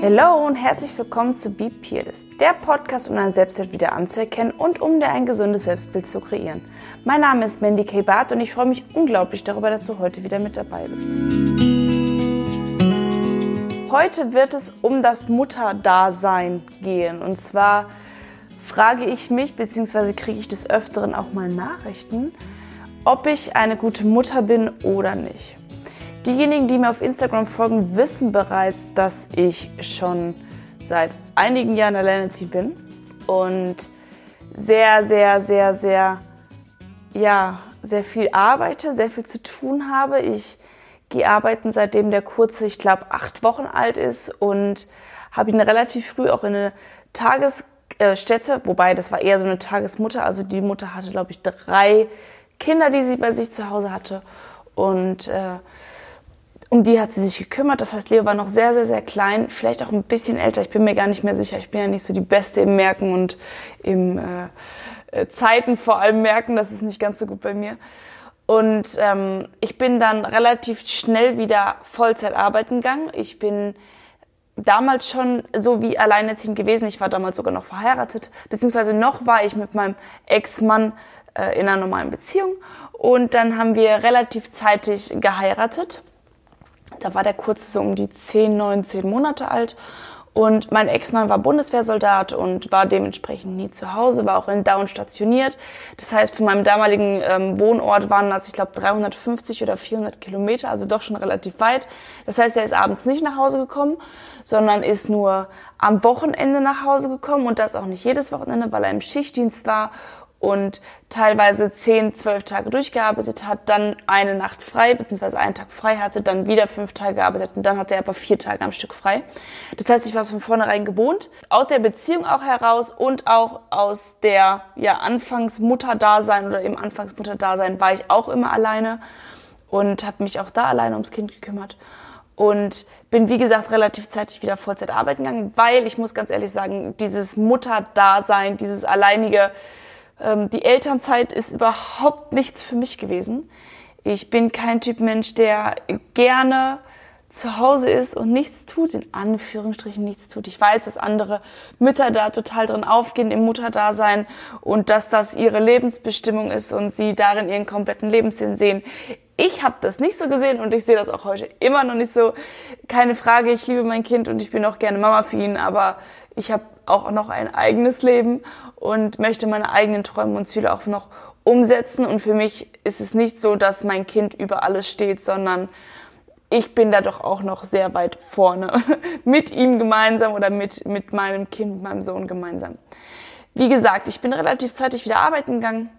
Hallo und herzlich willkommen zu Be Peerless, der Podcast, um dein Selbstwert wieder anzuerkennen und um dir ein gesundes Selbstbild zu kreieren. Mein Name ist Mandy K. Barth und ich freue mich unglaublich darüber, dass du heute wieder mit dabei bist. Heute wird es um das Mutterdasein gehen und zwar frage ich mich, beziehungsweise kriege ich des Öfteren auch mal Nachrichten, ob ich eine gute Mutter bin oder nicht. Diejenigen, die mir auf Instagram folgen, wissen bereits, dass ich schon seit einigen Jahren alleinerziehend bin und sehr, sehr, sehr, sehr, ja, sehr viel arbeite, sehr viel zu tun habe. Ich gehe arbeiten, seitdem der Kurze, ich glaube, acht Wochen alt ist und habe ihn relativ früh auch in eine Tagesstätte, wobei das war eher so eine Tagesmutter. Also die Mutter hatte, glaube ich, drei Kinder, die sie bei sich zu Hause hatte und äh, um die hat sie sich gekümmert. Das heißt, Leo war noch sehr, sehr, sehr klein, vielleicht auch ein bisschen älter. Ich bin mir gar nicht mehr sicher. Ich bin ja nicht so die Beste im Merken und im äh, äh, Zeiten vor allem merken. Das ist nicht ganz so gut bei mir. Und ähm, ich bin dann relativ schnell wieder Vollzeit arbeiten gegangen. Ich bin damals schon so wie alleinerziehend gewesen. Ich war damals sogar noch verheiratet, beziehungsweise noch war ich mit meinem Ex-Mann äh, in einer normalen Beziehung. Und dann haben wir relativ zeitig geheiratet. Da war der Kurze so um die 10, 19 Monate alt. Und mein Ex-Mann war Bundeswehrsoldat und war dementsprechend nie zu Hause, war auch in Down stationiert. Das heißt, von meinem damaligen ähm, Wohnort waren das, ich glaube, 350 oder 400 Kilometer, also doch schon relativ weit. Das heißt, er ist abends nicht nach Hause gekommen, sondern ist nur am Wochenende nach Hause gekommen und das auch nicht jedes Wochenende, weil er im Schichtdienst war und teilweise zehn, zwölf Tage durchgearbeitet hat, dann eine Nacht frei, beziehungsweise einen Tag frei hatte, dann wieder fünf Tage gearbeitet und dann hatte er aber vier Tage am Stück frei. Das heißt, ich war es von vornherein gewohnt. Aus der Beziehung auch heraus und auch aus der ja, Anfangsmutterdasein oder im Anfangsmutterdasein war ich auch immer alleine und habe mich auch da alleine ums Kind gekümmert. Und bin, wie gesagt, relativ zeitig wieder Vollzeit arbeiten gegangen, weil ich muss ganz ehrlich sagen, dieses Mutterdasein, dieses alleinige, ähm, die Elternzeit ist überhaupt nichts für mich gewesen. Ich bin kein Typ Mensch, der gerne zu Hause ist und nichts tut, in Anführungsstrichen nichts tut. Ich weiß, dass andere Mütter da total drin aufgehen im Mutterdasein und dass das ihre Lebensbestimmung ist und sie darin ihren kompletten Lebenssinn sehen. Ich habe das nicht so gesehen und ich sehe das auch heute immer noch nicht so. Keine Frage, ich liebe mein Kind und ich bin auch gerne Mama für ihn, aber ich habe auch noch ein eigenes Leben und möchte meine eigenen Träume und Ziele auch noch umsetzen. Und für mich ist es nicht so, dass mein Kind über alles steht, sondern ich bin da doch auch noch sehr weit vorne mit ihm gemeinsam oder mit, mit meinem Kind, meinem Sohn gemeinsam. Wie gesagt, ich bin relativ zeitig wieder arbeiten gegangen,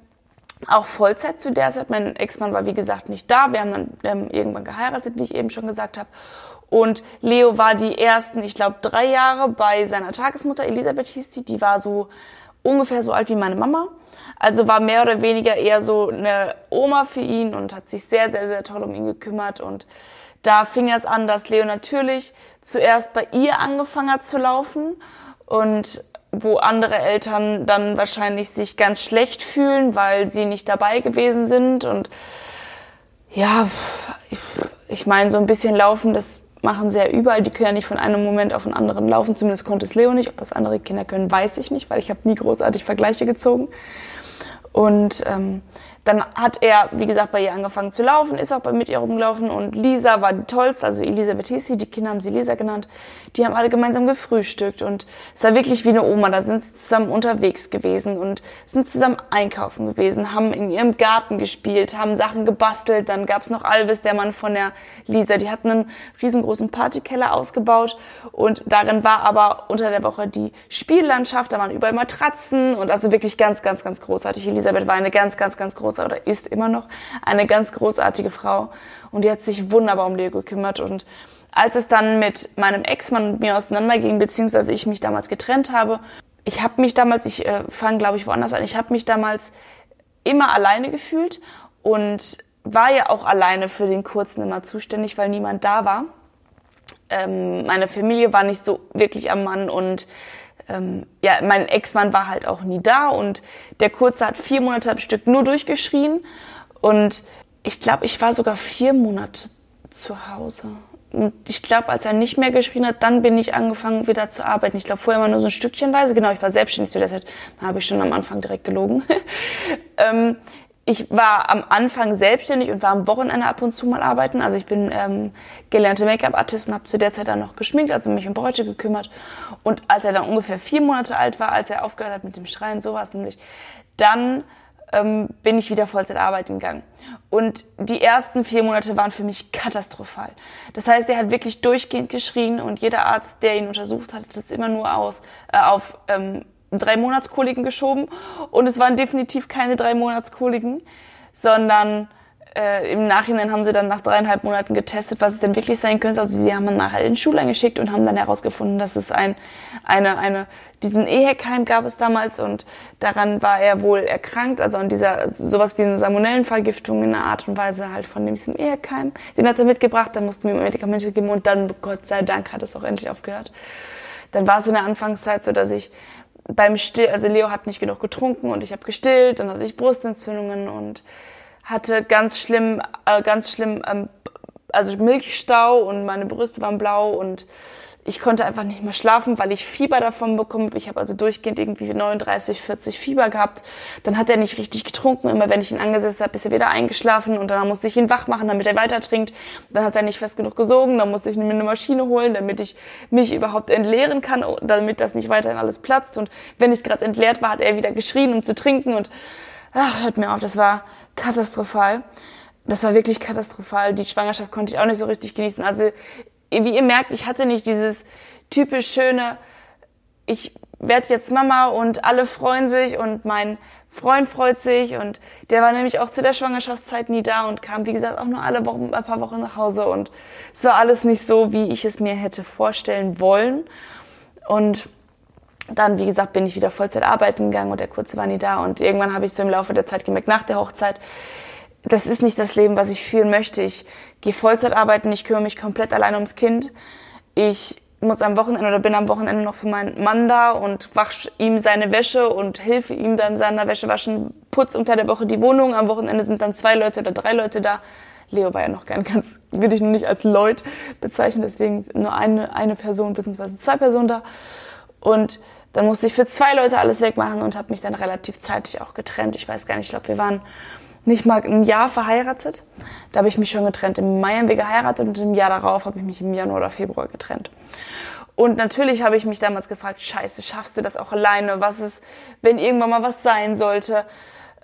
auch Vollzeit zu der Zeit. Mein Ex-Mann war, wie gesagt, nicht da. Wir haben dann wir haben irgendwann geheiratet, wie ich eben schon gesagt habe. Und Leo war die ersten, ich glaube, drei Jahre bei seiner Tagesmutter, Elisabeth hieß sie, die war so ungefähr so alt wie meine Mama. Also war mehr oder weniger eher so eine Oma für ihn und hat sich sehr, sehr, sehr toll um ihn gekümmert. Und da fing es an, dass Leo natürlich zuerst bei ihr angefangen hat zu laufen und wo andere Eltern dann wahrscheinlich sich ganz schlecht fühlen, weil sie nicht dabei gewesen sind. Und ja, ich, meine, so ein bisschen laufen, das machen sie ja überall. Die können ja nicht von einem Moment auf den anderen laufen. Zumindest konnte es Leo nicht. Ob das andere Kinder können, weiß ich nicht, weil ich habe nie großartig Vergleiche gezogen. Und ähm, dann hat er, wie gesagt, bei ihr angefangen zu laufen, ist auch mit ihr rumgelaufen und Lisa war die tollste, also Elisabeth hieß sie, die Kinder haben sie Lisa genannt. Die haben alle gemeinsam gefrühstückt und es war wirklich wie eine Oma, da sind sie zusammen unterwegs gewesen und sind zusammen einkaufen gewesen, haben in ihrem Garten gespielt, haben Sachen gebastelt, dann gab's noch Alvis, der Mann von der Lisa, die hatten einen riesengroßen Partykeller ausgebaut und darin war aber unter der Woche die Spiellandschaft, da waren überall Matratzen und also wirklich ganz, ganz, ganz großartig. Elisabeth war eine ganz, ganz, ganz große oder ist immer noch eine ganz großartige Frau und die hat sich wunderbar um Leo gekümmert und als es dann mit meinem Ex-Mann und mir auseinanderging, beziehungsweise ich mich damals getrennt habe, ich habe mich damals, ich äh, fange glaube ich woanders an, ich habe mich damals immer alleine gefühlt und war ja auch alleine für den Kurzen immer zuständig, weil niemand da war. Ähm, meine Familie war nicht so wirklich am Mann und ähm, ja, mein Ex-Mann war halt auch nie da und der Kurze hat vier Monate am Stück nur durchgeschrien und ich glaube, ich war sogar vier Monate zu Hause. Und ich glaube, als er nicht mehr geschrien hat, dann bin ich angefangen wieder zu arbeiten. Ich glaube, vorher immer nur so ein Stückchenweise. Genau, ich war selbstständig zu der Zeit. Da habe ich schon am Anfang direkt gelogen. ähm, ich war am Anfang selbstständig und war am Wochenende ab und zu mal arbeiten. Also ich bin ähm, gelernte Make-up-Artist und habe zu der Zeit dann noch geschminkt, also mich um Bräute gekümmert. Und als er dann ungefähr vier Monate alt war, als er aufgehört hat mit dem Schreien, so war es nämlich, dann ähm, bin ich wieder Vollzeit arbeiten gegangen. Und die ersten vier Monate waren für mich katastrophal. Das heißt, er hat wirklich durchgehend geschrien und jeder Arzt, der ihn untersucht hat, hat es immer nur aus, äh, auf ähm, drei Monatskoliken geschoben. Und es waren definitiv keine drei Monatskoliken, sondern äh, im Nachhinein haben sie dann nach dreieinhalb Monaten getestet, was es denn wirklich sein könnte. Also sie haben dann nachher in Schule eingeschickt und haben dann herausgefunden, dass es ein, eine, eine, diesen Ehekeim gab es damals und daran war er wohl erkrankt, also an dieser, sowas wie eine Salmonellenvergiftung in einer Art und Weise halt von diesem Ehekeim. Den hat er mitgebracht, dann mussten wir ihm Medikamente geben und dann, Gott sei Dank, hat es auch endlich aufgehört. Dann war es in der Anfangszeit so, dass ich beim Still, also Leo hat nicht genug getrunken und ich habe gestillt, dann hatte ich Brustentzündungen und hatte ganz schlimm, äh, ganz schlimm, ähm, also Milchstau und meine Brüste waren blau und ich konnte einfach nicht mehr schlafen, weil ich Fieber davon bekommen habe. Ich habe also durchgehend irgendwie 39, 40 Fieber gehabt. Dann hat er nicht richtig getrunken. Immer wenn ich ihn angesetzt habe, ist er wieder eingeschlafen und dann musste ich ihn wach machen, damit er weiter trinkt. Dann hat er nicht fest genug gesogen. Dann musste ich mir eine Maschine holen, damit ich mich überhaupt entleeren kann, damit das nicht weiterhin alles platzt. Und wenn ich gerade entleert war, hat er wieder geschrien, um zu trinken und ach, hört mir auf, das war katastrophal. Das war wirklich katastrophal. Die Schwangerschaft konnte ich auch nicht so richtig genießen. Also, wie ihr merkt, ich hatte nicht dieses typisch schöne, ich werde jetzt Mama und alle freuen sich und mein Freund freut sich und der war nämlich auch zu der Schwangerschaftszeit nie da und kam, wie gesagt, auch nur alle Wochen, ein paar Wochen nach Hause und es war alles nicht so, wie ich es mir hätte vorstellen wollen. Und dann, wie gesagt, bin ich wieder Vollzeit arbeiten gegangen und der Kurze war nie da. Und irgendwann habe ich so im Laufe der Zeit gemerkt, nach der Hochzeit, das ist nicht das Leben, was ich führen möchte. Ich gehe Vollzeit arbeiten, ich kümmere mich komplett allein ums Kind. Ich muss am Wochenende oder bin am Wochenende noch für meinen Mann da und wasche ihm seine Wäsche und helfe ihm beim seiner Wäsche waschen, putz unter der Woche die Wohnung. Am Wochenende sind dann zwei Leute oder drei Leute da. Leo war ja noch gern ganz, würde ich nur nicht als Leut bezeichnen, deswegen nur eine, eine Person bzw. zwei Personen da. Und dann musste ich für zwei Leute alles wegmachen und habe mich dann relativ zeitig auch getrennt. Ich weiß gar nicht, ich glaube, wir waren nicht mal ein Jahr verheiratet. Da habe ich mich schon getrennt. Im Mai haben wir geheiratet und im Jahr darauf habe ich mich im Januar oder Februar getrennt. Und natürlich habe ich mich damals gefragt, scheiße, schaffst du das auch alleine? Was ist, wenn irgendwann mal was sein sollte?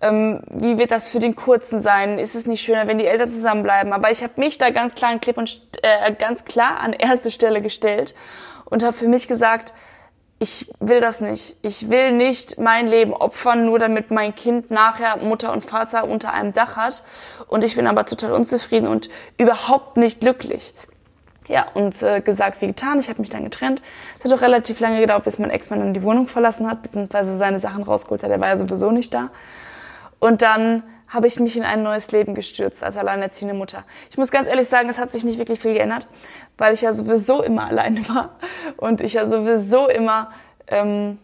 Ähm, wie wird das für den Kurzen sein? Ist es nicht schöner, wenn die Eltern zusammenbleiben? Aber ich habe mich da ganz klar, und, äh, ganz klar an erste Stelle gestellt und habe für mich gesagt, ich will das nicht. Ich will nicht mein Leben opfern, nur damit mein Kind nachher Mutter und Vater unter einem Dach hat. Und ich bin aber total unzufrieden und überhaupt nicht glücklich. Ja, und äh, gesagt wie getan, ich habe mich dann getrennt. Es hat auch relativ lange gedauert, bis mein Ex-Mann dann die Wohnung verlassen hat, beziehungsweise seine Sachen rausgeholt hat. Der war ja sowieso nicht da. Und dann habe ich mich in ein neues Leben gestürzt als alleinerziehende Mutter. Ich muss ganz ehrlich sagen, es hat sich nicht wirklich viel geändert, weil ich ja sowieso immer alleine war und ich ja sowieso immer ähm,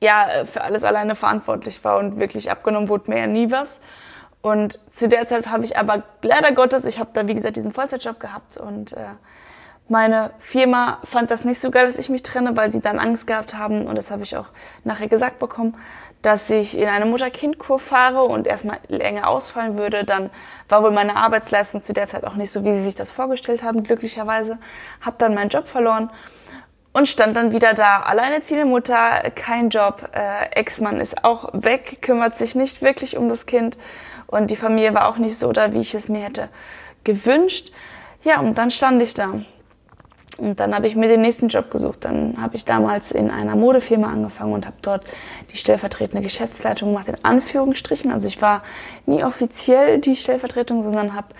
ja, für alles alleine verantwortlich war und wirklich abgenommen wurde mir ja nie was. Und zu der Zeit habe ich aber leider Gottes, ich habe da wie gesagt diesen Vollzeitjob gehabt und äh, meine Firma fand das nicht so geil, dass ich mich trenne, weil sie dann Angst gehabt haben und das habe ich auch nachher gesagt bekommen, dass ich in eine Mutter-Kind-Kur fahre und erstmal länger ausfallen würde. Dann war wohl meine Arbeitsleistung zu der Zeit auch nicht so, wie sie sich das vorgestellt haben, glücklicherweise. Habe dann meinen Job verloren und stand dann wieder da. Alleinerziehende Mutter, kein Job, äh, Ex-Mann ist auch weg, kümmert sich nicht wirklich um das Kind und die Familie war auch nicht so da, wie ich es mir hätte gewünscht. Ja, und dann stand ich da und dann habe ich mir den nächsten Job gesucht. Dann habe ich damals in einer Modefirma angefangen und habe dort die stellvertretende Geschäftsleitung gemacht, in Anführungsstrichen. Also ich war nie offiziell die Stellvertretung, sondern hab,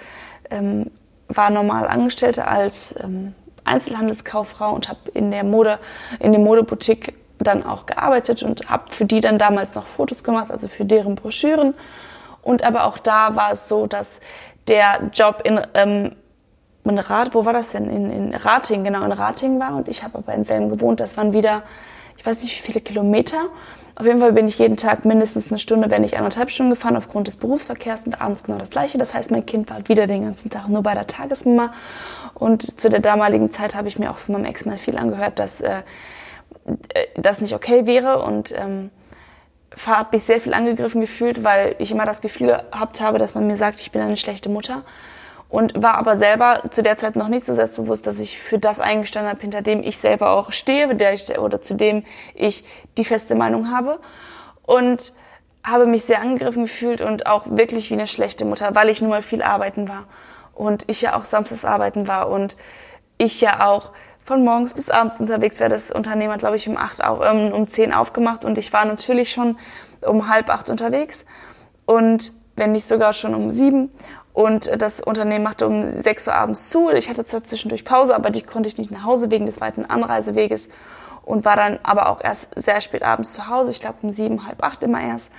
ähm, war normal Angestellte als ähm, Einzelhandelskauffrau und habe in der Mode, in der Modeboutique dann auch gearbeitet und habe für die dann damals noch Fotos gemacht, also für deren Broschüren. Und aber auch da war es so, dass der Job in ähm, in Rat, wo war das denn? In, in Rating, genau, in Rating war und ich habe aber in Selm gewohnt. Das waren wieder, ich weiß nicht wie viele Kilometer, Auf jeden Fall bin ich jeden Tag mindestens eine Stunde, wenn nicht anderthalb Stunden gefahren aufgrund des Berufsverkehrs und abends genau das gleiche. Das heißt, mein Kind war wieder den ganzen Tag nur bei der Tagesmama. Und zu der damaligen Zeit habe ich mir auch von meinem Ex-Mann viel angehört, dass äh, äh das nicht okay wäre und ähm, habe mich sehr viel angegriffen gefühlt, weil ich immer das Gefühl gehabt habe, dass man mir sagt, ich bin eine schlechte Mutter und war aber selber zu der Zeit noch nicht so selbstbewusst, dass ich für das eingestanden habe, hinter dem ich selber auch stehe, der ich, oder zu dem ich die feste Meinung habe. Und habe mich sehr angegriffen gefühlt und auch wirklich wie eine schlechte Mutter, weil ich nun mal viel arbeiten war. Und ich ja auch samstags arbeiten war und ich ja auch von morgens bis abends unterwegs wäre. Das Unternehmen hat, glaube ich, um, acht, ähm, um zehn aufgemacht und ich war natürlich schon um halb acht unterwegs und wenn nicht sogar schon um sieben. Und das Unternehmen machte um 6 Uhr abends zu. Ich hatte zwar zwischendurch Pause, aber die konnte ich nicht nach Hause wegen des weiten Anreiseweges und war dann aber auch erst sehr spät abends zu Hause. Ich glaube um sieben, halb acht immer erst.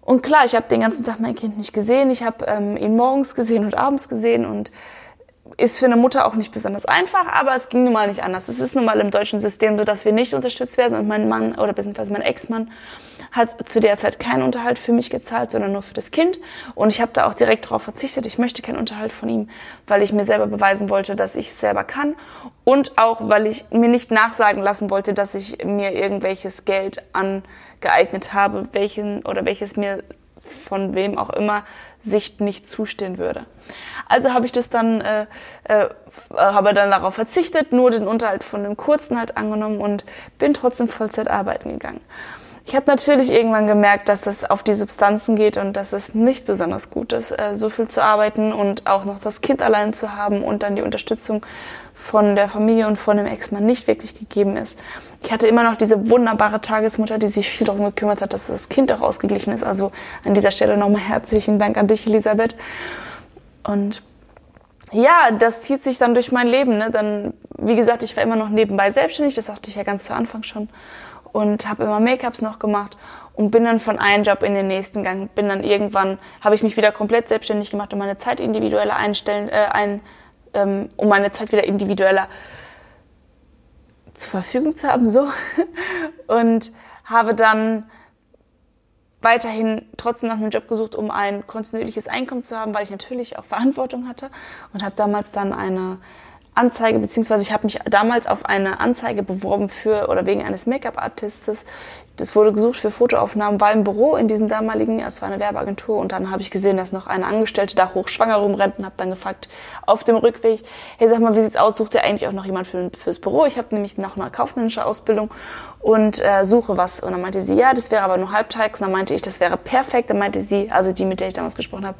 Und klar, ich habe den ganzen Tag mein Kind nicht gesehen. Ich habe ähm, ihn morgens gesehen und abends gesehen und ist für eine Mutter auch nicht besonders einfach, aber es ging nun mal nicht anders. Es ist nun mal im deutschen System so, dass wir nicht unterstützt werden und mein Mann oder beziehungsweise mein Ex-Mann hat zu der Zeit keinen Unterhalt für mich gezahlt, sondern nur für das Kind. Und ich habe da auch direkt darauf verzichtet. Ich möchte keinen Unterhalt von ihm, weil ich mir selber beweisen wollte, dass ich es selber kann. Und auch, weil ich mir nicht nachsagen lassen wollte, dass ich mir irgendwelches Geld angeeignet habe, welchen oder welches mir von wem auch immer Sicht nicht zustehen würde. Also habe ich das dann, äh, äh, habe dann darauf verzichtet, nur den Unterhalt von dem kurzen halt angenommen und bin trotzdem Vollzeit arbeiten gegangen. Ich habe natürlich irgendwann gemerkt, dass das auf die Substanzen geht und dass es nicht besonders gut ist, äh, so viel zu arbeiten und auch noch das Kind allein zu haben und dann die Unterstützung von der Familie und von dem Ex-Mann nicht wirklich gegeben ist. Ich hatte immer noch diese wunderbare Tagesmutter, die sich viel darum gekümmert hat, dass das Kind auch ausgeglichen ist. Also an dieser Stelle nochmal herzlichen Dank an dich, Elisabeth. Und ja, das zieht sich dann durch mein Leben. Ne? Dann, wie gesagt, ich war immer noch nebenbei selbstständig, das sagte ich ja ganz zu Anfang schon und habe immer Make-ups noch gemacht und bin dann von einem Job in den nächsten gegangen. Bin dann irgendwann, habe ich mich wieder komplett selbstständig gemacht, um meine Zeit individueller einstellen, äh, ein, ähm, um meine Zeit wieder individueller zur Verfügung zu haben, so. Und habe dann weiterhin trotzdem nach einem Job gesucht, um ein kontinuierliches Einkommen zu haben, weil ich natürlich auch Verantwortung hatte und habe damals dann eine Anzeige, beziehungsweise ich habe mich damals auf eine Anzeige beworben für oder wegen eines Make-up-Artistes. Das wurde gesucht für Fotoaufnahmen, war im Büro in diesem damaligen, es war eine Werbeagentur und dann habe ich gesehen, dass noch eine Angestellte da hochschwanger rumrennt und habe dann gefragt auf dem Rückweg, hey sag mal, wie sieht's aus, sucht ihr eigentlich auch noch jemand für, fürs Büro? Ich habe nämlich noch eine kaufmännische Ausbildung und äh, suche was. Und dann meinte sie, ja, das wäre aber nur halbtags. Und dann meinte ich, das wäre perfekt. Dann meinte sie, also die, mit der ich damals gesprochen habe,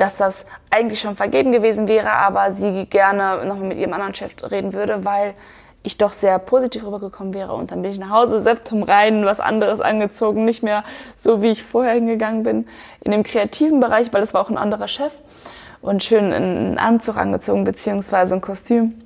dass das eigentlich schon vergeben gewesen wäre, aber sie gerne noch mit ihrem anderen Chef reden würde, weil ich doch sehr positiv rübergekommen wäre. Und dann bin ich nach Hause, Septum rein, was anderes angezogen, nicht mehr so, wie ich vorher hingegangen bin, in dem kreativen Bereich, weil das war auch ein anderer Chef. Und schön einen Anzug angezogen, beziehungsweise ein Kostüm.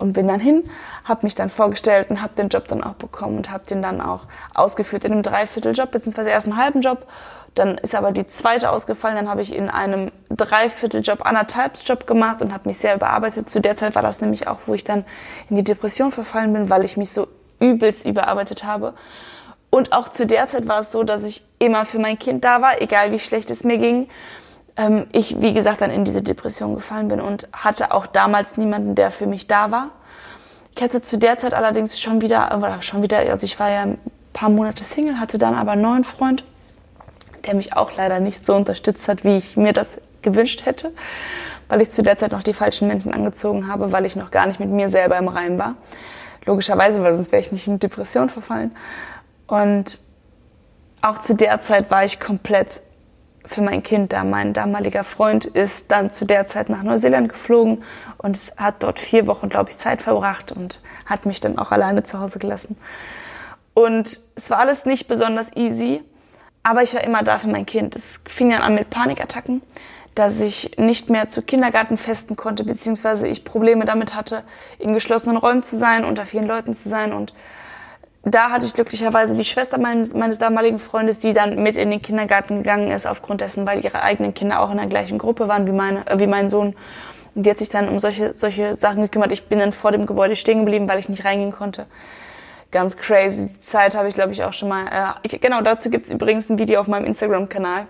Und bin dann hin, habe mich dann vorgestellt und habe den Job dann auch bekommen und habe den dann auch ausgeführt in einem Dreivierteljob, beziehungsweise erst einen halben Job dann ist aber die zweite ausgefallen. Dann habe ich in einem Dreivierteljob, anderthalb Job gemacht und habe mich sehr überarbeitet. Zu der Zeit war das nämlich auch, wo ich dann in die Depression verfallen bin, weil ich mich so übelst überarbeitet habe. Und auch zu der Zeit war es so, dass ich immer für mein Kind da war, egal wie schlecht es mir ging. Ähm, ich, wie gesagt, dann in diese Depression gefallen bin und hatte auch damals niemanden, der für mich da war. Ich hatte zu der Zeit allerdings schon wieder, oder schon wieder, also ich war ja ein paar Monate Single, hatte dann aber einen neuen Freund der mich auch leider nicht so unterstützt hat, wie ich mir das gewünscht hätte, weil ich zu der Zeit noch die falschen Menschen angezogen habe, weil ich noch gar nicht mit mir selber im Reim war. Logischerweise, weil sonst wäre ich nicht in Depression verfallen. Und auch zu der Zeit war ich komplett für mein Kind da. Mein damaliger Freund ist dann zu der Zeit nach Neuseeland geflogen und hat dort vier Wochen, glaube ich, Zeit verbracht und hat mich dann auch alleine zu Hause gelassen. Und es war alles nicht besonders easy, aber ich war immer da für mein Kind. Es fing dann an mit Panikattacken, dass ich nicht mehr zu Kindergartenfesten konnte, beziehungsweise ich Probleme damit hatte, in geschlossenen Räumen zu sein, unter vielen Leuten zu sein. Und da hatte ich glücklicherweise die Schwester meines, meines damaligen Freundes, die dann mit in den Kindergarten gegangen ist, aufgrund dessen, weil ihre eigenen Kinder auch in der gleichen Gruppe waren wie, meine, äh, wie mein Sohn. Und die hat sich dann um solche, solche Sachen gekümmert. Ich bin dann vor dem Gebäude stehen geblieben, weil ich nicht reingehen konnte. ganz crazy. Die Zeit habe ich, glaube ich, auch schon mal. Äh, ich, genau, dazu gibt es übrigens ein Video auf meinem Instagram-Kanal.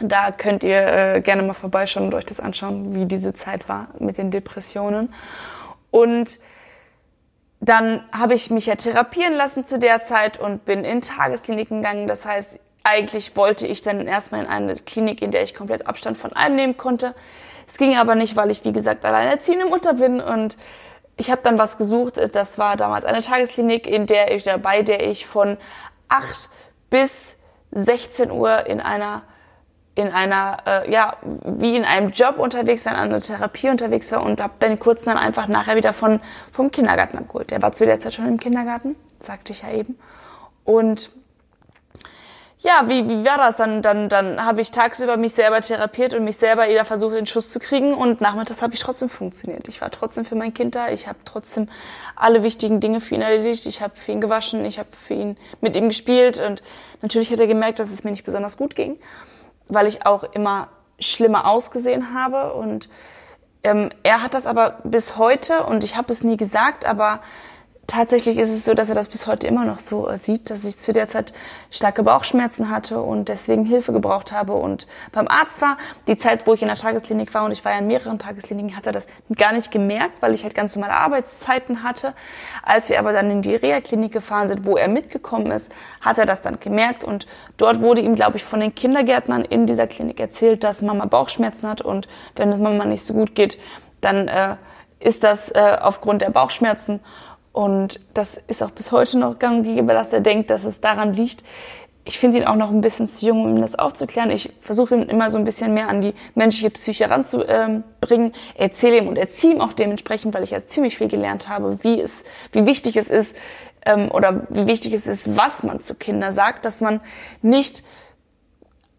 Da könnt ihr äh, gerne mal vorbeischauen und euch das anschauen, wie diese Zeit war mit den Depressionen. Und dann habe ich mich ja therapieren lassen zu der Zeit und bin in Tageskliniken gegangen. Das heißt, eigentlich wollte ich dann erstmal in eine Klinik, in der ich komplett Abstand von allem nehmen konnte. Es ging aber nicht, weil ich, wie gesagt, alleinerziehende Mutter bin und ich habe dann was gesucht. Das war damals eine Tagesklinik, in der ich, bei der ich von 8 bis 16 Uhr in einer in einer, äh, ja, wie in einem Job unterwegs war, in einer Therapie unterwegs war und habe dann kurz dann einfach nachher wieder von, vom Kindergarten abgeholt. Der war zu der Zeit schon im Kindergarten, sagte ich ja eben. Und ja, wie, wie war das? Dann, dann, dann habe ich tagsüber mich selber therapiert und mich selber jeder versucht, in den Schuss zu kriegen und nachmittags habe ich trotzdem funktioniert. Ich war trotzdem für mein Kind da, ich habe trotzdem alle wichtigen Dinge für ihn erledigt, ich habe für ihn gewaschen, ich habe für ihn mit ihm gespielt und natürlich hat er gemerkt, dass es mir nicht besonders gut ging, weil ich auch immer schlimmer ausgesehen habe. Und ähm, er hat das aber bis heute und ich habe es nie gesagt, aber tatsächlich ist es so, dass er das bis heute immer noch so äh, sieht, dass ich zu der Zeit starke Bauchschmerzen hatte und deswegen Hilfe gebraucht habe und beim Arzt war. Die Zeit, wo ich in der Tagesklinik war und ich war ja in mehreren Tageskliniken, hat er das gar nicht gemerkt, weil ich halt ganz normale Arbeitszeiten hatte. Als wir aber dann in die Reha-Klinik gefahren sind, wo er mitgekommen ist, hat er das dann gemerkt und dort wurde ihm, glaube ich, von den Kindergärtnern in dieser Klinik erzählt, dass Mama Bauchschmerzen hat und wenn es Mama nicht so gut geht, dann äh, ist das äh, aufgrund der Bauchschmerzen und das ist auch bis heute noch gang und gäbe, dass er denkt, dass es daran liegt. Ich finde ihn auch noch ein bisschen zu jung, um ihm das aufzuklären. Ich versuche ihn immer so ein bisschen mehr an die menschliche Psyche ranzubringen. Erzähle ihm und erziehe ihm auch dementsprechend, weil ich ja ziemlich viel gelernt habe, wie es, wie wichtig es ist, ähm, oder wie wichtig es ist, was man zu Kindern sagt, dass man nicht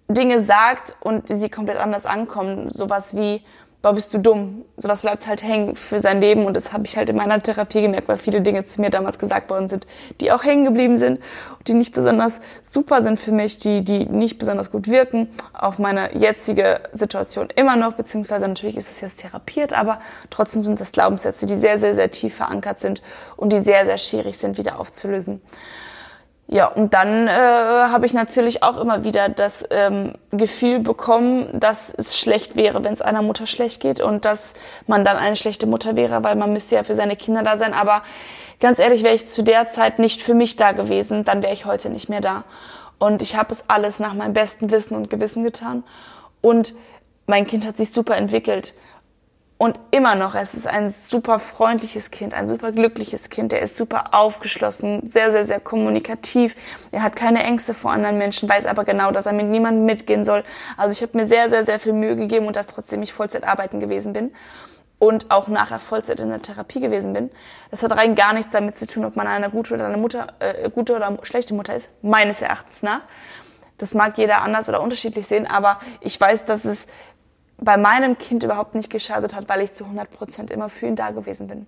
Dinge sagt und sie komplett anders ankommen. Sowas wie, boah, bist du dumm. Sowas bleibt halt hängen für sein Leben und das habe ich halt in meiner Therapie gemerkt, weil viele Dinge zu mir damals gesagt worden sind, die auch hängen geblieben sind, die nicht besonders super sind für mich, die, die nicht besonders gut wirken auf meine jetzige Situation immer noch, beziehungsweise natürlich ist es jetzt therapiert, aber trotzdem sind das Glaubenssätze, die sehr, sehr, sehr tief verankert sind und die sehr, sehr schwierig sind, wieder aufzulösen. Ja, und dann äh, habe ich natürlich auch immer wieder das ähm, Gefühl bekommen, dass es schlecht wäre, wenn es einer Mutter schlecht geht und dass man dann eine schlechte Mutter wäre, weil man müsste ja für seine Kinder da sein. Aber ganz ehrlich, wäre ich zu der Zeit nicht für mich da gewesen, dann wäre ich heute nicht mehr da. Und ich habe es alles nach meinem besten Wissen und Gewissen getan. Und mein Kind hat sich super entwickelt. Und immer noch, es ist ein super freundliches Kind, ein super glückliches Kind. Er ist super aufgeschlossen, sehr, sehr, sehr kommunikativ. Er hat keine Ängste vor anderen Menschen, weiß aber genau, dass er mit niemandem mitgehen soll. Also ich habe mir sehr, sehr, sehr viel Mühe gegeben und dass trotzdem ich Vollzeit arbeiten gewesen bin und auch nachher Vollzeit in der Therapie gewesen bin. Das hat rein gar nichts damit zu tun, ob man eine gute oder eine Mutter, äh, gute oder schlechte Mutter ist, meines Erachtens nach. Das mag jeder anders oder unterschiedlich sehen, aber ich weiß, dass es bei meinem Kind überhaupt nicht geschadet hat, weil ich zu 100 Prozent immer für ihn da gewesen bin.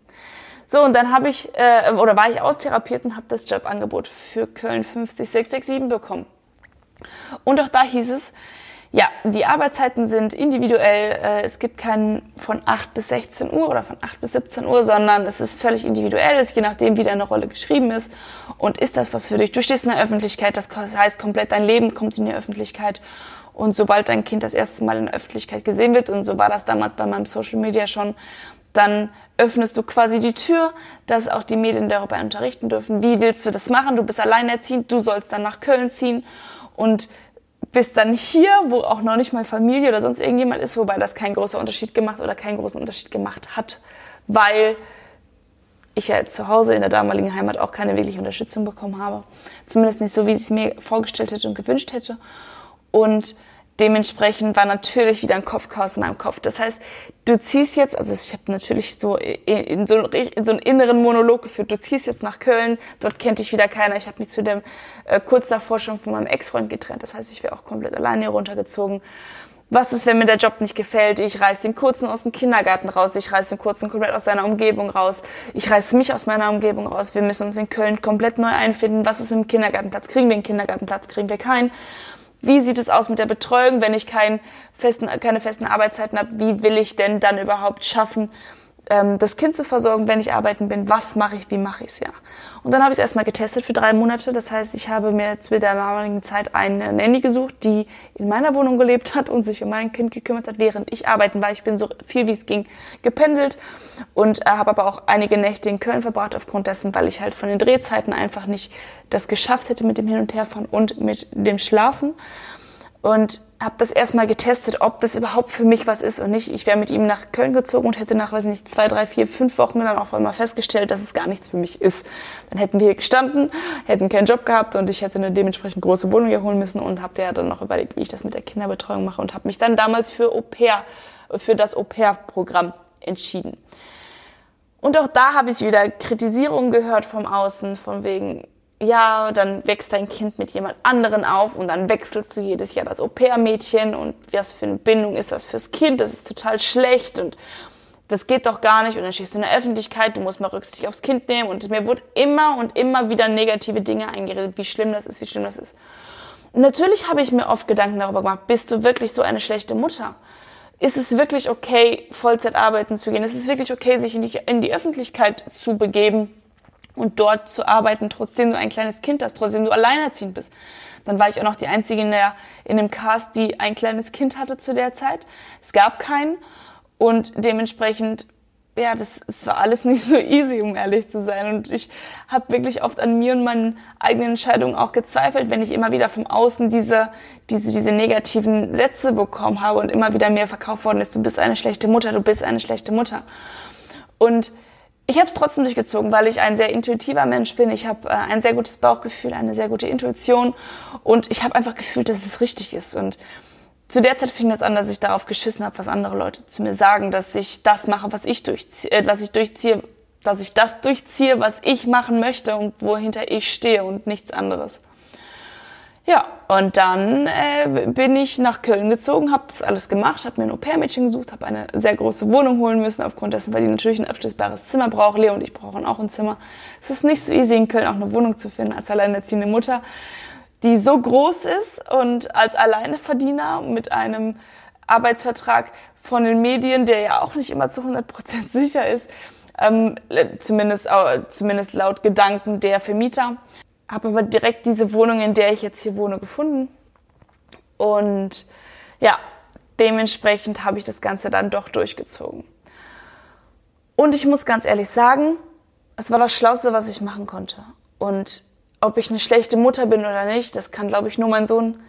So, und dann habe ich, äh, oder war ich austherapiert und habe das Jobangebot für Köln 50667 bekommen. Und auch da hieß es, ja, die Arbeitszeiten sind individuell. Äh, es gibt keinen von 8 bis 16 Uhr oder von 8 bis 17 Uhr, sondern es ist völlig individuell, ist je nachdem, wie deine Rolle geschrieben ist. Und ist das was für dich? Du stehst in der Öffentlichkeit, das heißt komplett dein Leben kommt in die Öffentlichkeit. Und sobald dein Kind das erste Mal in der Öffentlichkeit gesehen wird, und so war das damals bei meinem Social Media schon, dann öffnest du quasi die Tür, dass auch die Medien darüber unterrichten dürfen. Wie willst du das machen? Du bist alleinerziehend, du sollst dann nach Köln ziehen und bist dann hier, wo auch noch nicht mal Familie oder sonst irgendjemand ist, wobei das keinen großen Unterschied gemacht oder keinen großen Unterschied gemacht hat, weil ich ja zu Hause in der damaligen Heimat auch keine wirkliche Unterstützung bekommen habe. Zumindest nicht so, wie ich es mir vorgestellt hätte und gewünscht hätte. Und dementsprechend war natürlich wieder ein Kopfchaos in meinem Kopf. Das heißt, du ziehst jetzt, also ich habe natürlich so in, so in so einen inneren Monolog geführt, du ziehst jetzt nach Köln, dort kennt dich wieder keiner. Ich habe mich zu dem äh, kurz davor schon von meinem Ex-Freund getrennt. Das heißt, ich wäre auch komplett alleine hier runtergezogen. Was ist, wenn mir der Job nicht gefällt? Ich reiß den Kurzen aus dem Kindergarten raus. Ich reiß den Kurzen komplett aus seiner Umgebung raus. Ich reiß mich aus meiner Umgebung raus. Wir müssen uns in Köln komplett neu einfinden. Was ist mit dem Kindergartenplatz? Kriegen wir einen Kindergartenplatz? Kriegen wir keinen? Wie sieht es aus mit der Betreuung, wenn ich kein festen, keine festen Arbeitszeiten habe? Wie will ich denn dann überhaupt schaffen, das Kind zu versorgen, wenn ich arbeiten bin. Was mache ich, wie mache ich es ja? Und dann habe ich es erstmal getestet für drei Monate. Das heißt, ich habe mir zu der damaligen Zeit eine Nanny gesucht, die in meiner Wohnung gelebt hat und sich um mein Kind gekümmert hat, während ich arbeiten war. Ich bin so viel wie es ging gependelt und äh, habe aber auch einige Nächte in Köln verbracht aufgrund dessen, weil ich halt von den Drehzeiten einfach nicht das geschafft hätte mit dem Hin- und Herfahren und mit dem Schlafen und habe das erstmal getestet, ob das überhaupt für mich was ist und nicht. Ich wäre mit ihm nach Köln gezogen und hätte nach, weiß nicht, zwei, drei, vier, fünf Wochen dann auch einmal festgestellt, dass es gar nichts für mich ist. Dann hätten wir hier gestanden, hätten keinen Job gehabt und ich hätte eine dementsprechend große Wohnung hier holen müssen und habe ja dann noch überlegt, wie ich das mit der Kinderbetreuung mache und habe mich dann damals für Au pair, für das Au pair-Programm entschieden. Und auch da habe ich wieder Kritisierungen gehört vom Außen, von wegen, ja, dann wächst dein Kind mit jemand anderen auf und dann wechselst du jedes Jahr das Au-pair-Mädchen und was für eine Bindung ist das fürs Kind, das ist total schlecht und das geht doch gar nicht und dann stehst du in der Öffentlichkeit, du musst mal Rücksicht aufs Kind nehmen und mir wurde immer und immer wieder negative Dinge eingeredet, wie schlimm das ist, wie schlimm das ist. Und natürlich habe ich mir oft Gedanken darüber gemacht, bist du wirklich so eine schlechte Mutter? Ist es wirklich okay, Vollzeit arbeiten zu gehen? Ist es wirklich okay, sich in die, in die Öffentlichkeit zu begeben? Und dort zu arbeiten, trotzdem du ein kleines Kind hast, trotzdem du alleinerziehend bist. Dann war ich auch noch die Einzige in, der, in dem Cast, die ein kleines Kind hatte zu der Zeit. Es gab keinen und dementsprechend, ja, das, das war alles nicht so easy, um ehrlich zu sein. Und ich habe wirklich oft an mir und meinen eigenen Entscheidungen auch gezweifelt, wenn ich immer wieder vom Außen diese, diese, diese negativen Sätze bekommen habe und immer wieder mehr verkauft worden ist, du bist eine schlechte Mutter, du bist eine schlechte Mutter. Und ich habe es trotzdem durchgezogen, weil ich ein sehr intuitiver Mensch bin. Ich habe äh, ein sehr gutes Bauchgefühl, eine sehr gute Intuition und ich habe einfach gefühlt, dass es richtig ist. Und zu der Zeit fing das an, dass ich darauf geschissen habe, was andere Leute zu mir sagen, dass ich das mache, was ich durchziehe, äh, was ich durchziehe, dass ich das durchziehe, was ich machen möchte und wohinter ich stehe und nichts anderes. Ja, und dann äh, bin ich nach Köln gezogen, habe das alles gemacht, habe mir ein Au-pair-Mädchen gesucht, habe eine sehr große Wohnung holen müssen, aufgrund dessen, weil die natürlich ein abschließbares Zimmer braucht. Leo und ich brauchen auch ein Zimmer. Es ist nicht so easy, in Köln auch eine Wohnung zu finden als alleinerziehende Mutter, die so groß ist und als Alleineverdiener mit einem Arbeitsvertrag von den Medien, der ja auch nicht immer zu 100% sicher ist, ähm, zumindest, äh, zumindest laut Gedanken der Vermieter habe aber direkt diese Wohnung, in der ich jetzt hier wohne, gefunden. Und ja, dementsprechend habe ich das Ganze dann doch durchgezogen. Und ich muss ganz ehrlich sagen, es war das Schlauste, was ich machen konnte. Und ob ich eine schlechte Mutter bin oder nicht, das kann, glaube ich, nur mein Sohn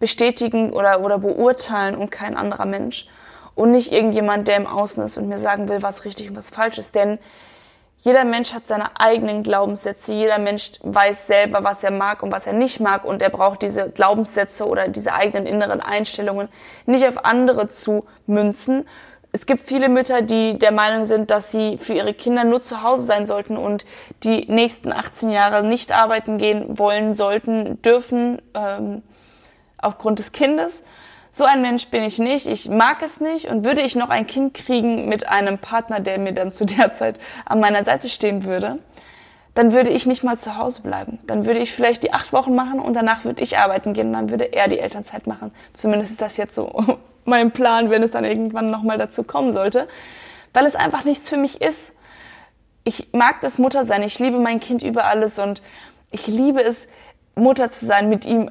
bestätigen oder, oder beurteilen und kein anderer Mensch. Und nicht irgendjemand, der im Außen ist und mir sagen will, was richtig und was falsch ist. Denn jeder Mensch hat seine eigenen Glaubenssätze. Jeder Mensch weiß selber, was er mag und was er nicht mag. Und er braucht diese Glaubenssätze oder diese eigenen inneren Einstellungen nicht auf andere zu münzen. Es gibt viele Mütter, die der Meinung sind, dass sie für ihre Kinder nur zu Hause sein sollten und die nächsten 18 Jahre nicht arbeiten gehen wollen, sollten, dürfen, ähm, aufgrund des Kindes. So ein Mensch bin ich nicht. Ich mag es nicht. Und würde ich noch ein Kind kriegen mit einem Partner, der mir dann zu der Zeit an meiner Seite stehen würde, dann würde ich nicht mal zu Hause bleiben. Dann würde ich vielleicht die acht Wochen machen und danach würde ich arbeiten gehen und dann würde er die Elternzeit machen. Zumindest ist das jetzt so mein Plan, wenn es dann irgendwann nochmal dazu kommen sollte. Weil es einfach nichts für mich ist. Ich mag das Mutter sein. Ich liebe mein Kind über alles und ich liebe es, Mutter zu sein, mit ihm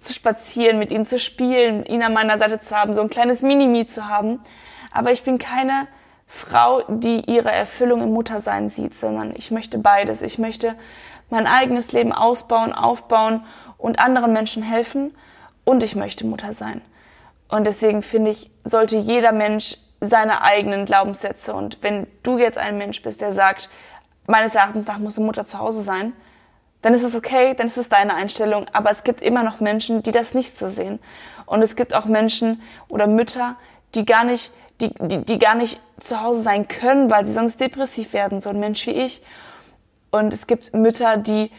zu spazieren, mit ihm zu spielen, ihn an meiner Seite zu haben, so ein kleines Minimi zu haben. Aber ich bin keine Frau, die ihre Erfüllung im Muttersein sieht, sondern ich möchte beides. Ich möchte mein eigenes Leben ausbauen, aufbauen und anderen Menschen helfen und ich möchte Mutter sein. Und deswegen finde ich, sollte jeder Mensch seine eigenen Glaubenssätze und wenn du jetzt ein Mensch bist, der sagt, meines Erachtens nach muss eine Mutter zu Hause sein, dann ist es okay, dann ist es deine Einstellung. Aber es gibt immer noch Menschen, die das nicht so sehen. Und es gibt auch Menschen oder Mütter, die gar nicht, die, die, die gar nicht zu Hause sein können, weil sie sonst depressiv werden, so ein Mensch wie ich. Und es gibt Mütter, die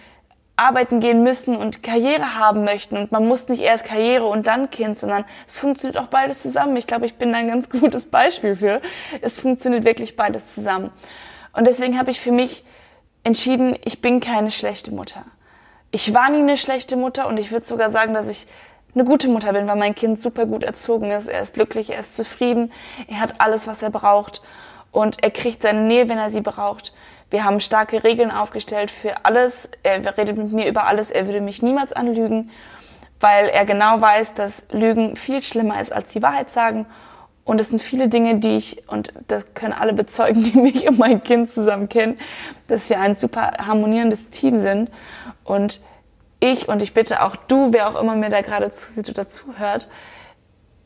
arbeiten gehen müssen und Karriere haben möchten. Und man muss nicht erst Karriere und dann Kind, sondern es funktioniert auch beides zusammen. Ich glaube, ich bin da ein ganz gutes Beispiel für. Es funktioniert wirklich beides zusammen. Und deswegen habe ich für mich entschieden, ich bin keine schlechte Mutter. Ich war nie eine schlechte Mutter und ich würde sogar sagen, dass ich eine gute Mutter bin, weil mein Kind super gut erzogen ist. Er ist glücklich, er ist zufrieden, er hat alles, was er braucht. und er kriegt seine Nähe, wenn er sie braucht. Wir haben starke Regeln aufgestellt für alles. Er redet mit mir über alles. Er würde mich niemals anlügen, weil er genau weiß, dass Lügen viel schlimmer ist als die Wahrheit sagen. Und es sind viele Dinge, die ich, und das können alle bezeugen, die mich und mein Kind zusammen kennen, dass wir ein super harmonierendes Team sind. Und ich und ich bitte auch du, wer auch immer mir da gerade zusieht oder zuhört,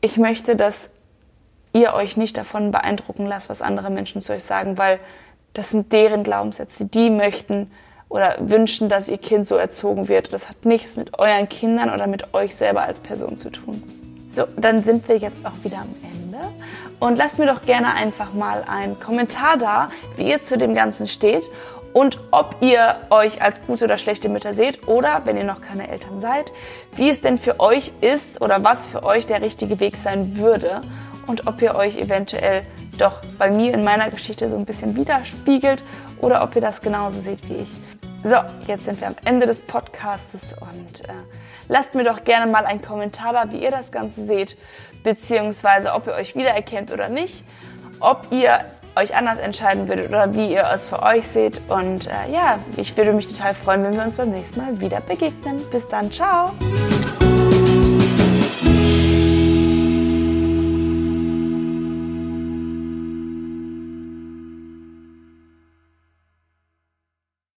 ich möchte, dass ihr euch nicht davon beeindrucken lasst, was andere Menschen zu euch sagen, weil das sind deren Glaubenssätze. Die möchten oder wünschen, dass ihr Kind so erzogen wird. Das hat nichts mit euren Kindern oder mit euch selber als Person zu tun. So, dann sind wir jetzt auch wieder am Ende. Und lasst mir doch gerne einfach mal einen Kommentar da, wie ihr zu dem Ganzen steht und ob ihr euch als gute oder schlechte Mütter seht oder, wenn ihr noch keine Eltern seid, wie es denn für euch ist oder was für euch der richtige Weg sein würde und ob ihr euch eventuell doch bei mir in meiner Geschichte so ein bisschen widerspiegelt oder ob ihr das genauso seht wie ich. So, jetzt sind wir am Ende des Podcastes und äh, lasst mir doch gerne mal einen Kommentar da, wie ihr das Ganze seht, beziehungsweise ob ihr euch wiedererkennt oder nicht, ob ihr euch anders entscheiden würdet oder wie ihr es für euch seht. Und äh, ja, ich würde mich total freuen, wenn wir uns beim nächsten Mal wieder begegnen. Bis dann, ciao!